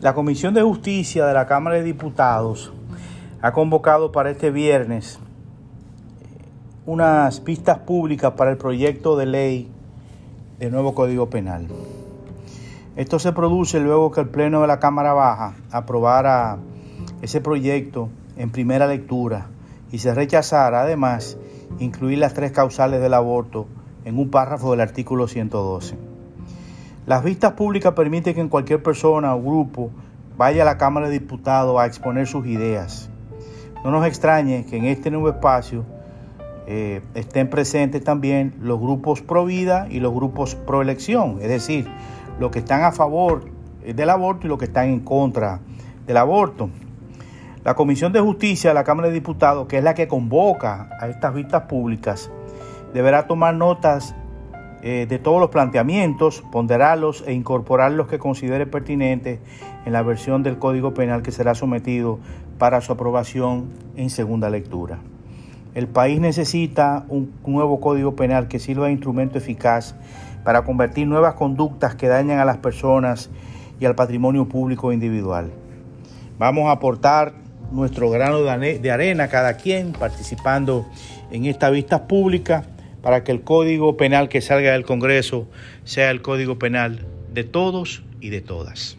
La Comisión de Justicia de la Cámara de Diputados ha convocado para este viernes unas pistas públicas para el proyecto de ley del nuevo Código Penal. Esto se produce luego que el Pleno de la Cámara Baja aprobara ese proyecto en primera lectura y se rechazara además incluir las tres causales del aborto en un párrafo del artículo 112. Las vistas públicas permiten que cualquier persona o grupo vaya a la Cámara de Diputados a exponer sus ideas. No nos extrañe que en este nuevo espacio eh, estén presentes también los grupos pro vida y los grupos pro elección, es decir, los que están a favor del aborto y los que están en contra del aborto. La Comisión de Justicia de la Cámara de Diputados, que es la que convoca a estas vistas públicas, deberá tomar notas eh, de todos los planteamientos, ponderarlos e incorporar los que considere pertinentes en la versión del Código Penal que será sometido para su aprobación en segunda lectura. El país necesita un nuevo Código Penal que sirva de instrumento eficaz para convertir nuevas conductas que dañan a las personas y al patrimonio público individual. Vamos a aportar nuestro grano de arena cada quien participando en esta vista pública para que el código penal que salga del Congreso sea el código penal de todos y de todas.